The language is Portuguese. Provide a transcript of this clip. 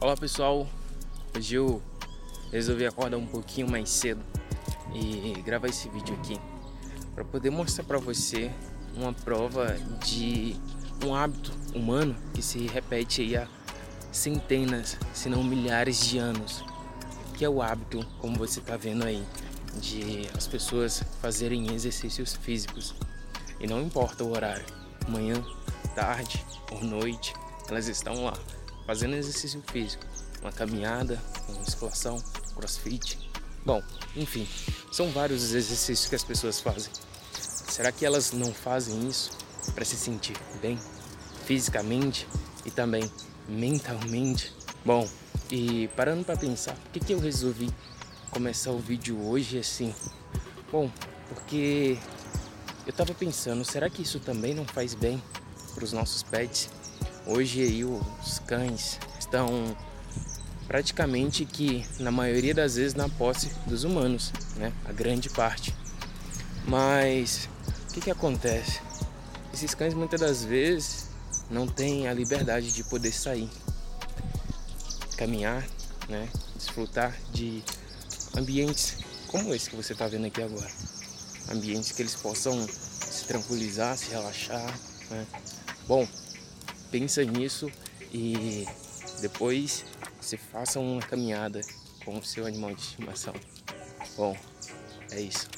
Olá pessoal, hoje eu resolvi acordar um pouquinho mais cedo e gravar esse vídeo aqui para poder mostrar para você uma prova de um hábito humano que se repete aí há centenas, se não milhares de anos, que é o hábito, como você está vendo aí, de as pessoas fazerem exercícios físicos. E não importa o horário, manhã, tarde ou noite, elas estão lá fazendo exercício físico, uma caminhada, uma musculação, crossfit. Bom, enfim, são vários os exercícios que as pessoas fazem. Será que elas não fazem isso para se sentir bem fisicamente e também mentalmente? Bom, e parando para pensar, por que, que eu resolvi começar o vídeo hoje assim? Bom, porque eu estava pensando, será que isso também não faz bem para os nossos pets? Hoje aí os cães estão praticamente que na maioria das vezes na posse dos humanos, né? A grande parte. Mas o que, que acontece? Esses cães muitas das vezes não têm a liberdade de poder sair, caminhar, né? Desfrutar de ambientes como esse que você está vendo aqui agora. Ambientes que eles possam se tranquilizar, se relaxar. Né? Bom, pensa nisso e depois você faça uma caminhada com o seu animal de estimação. Bom, é isso.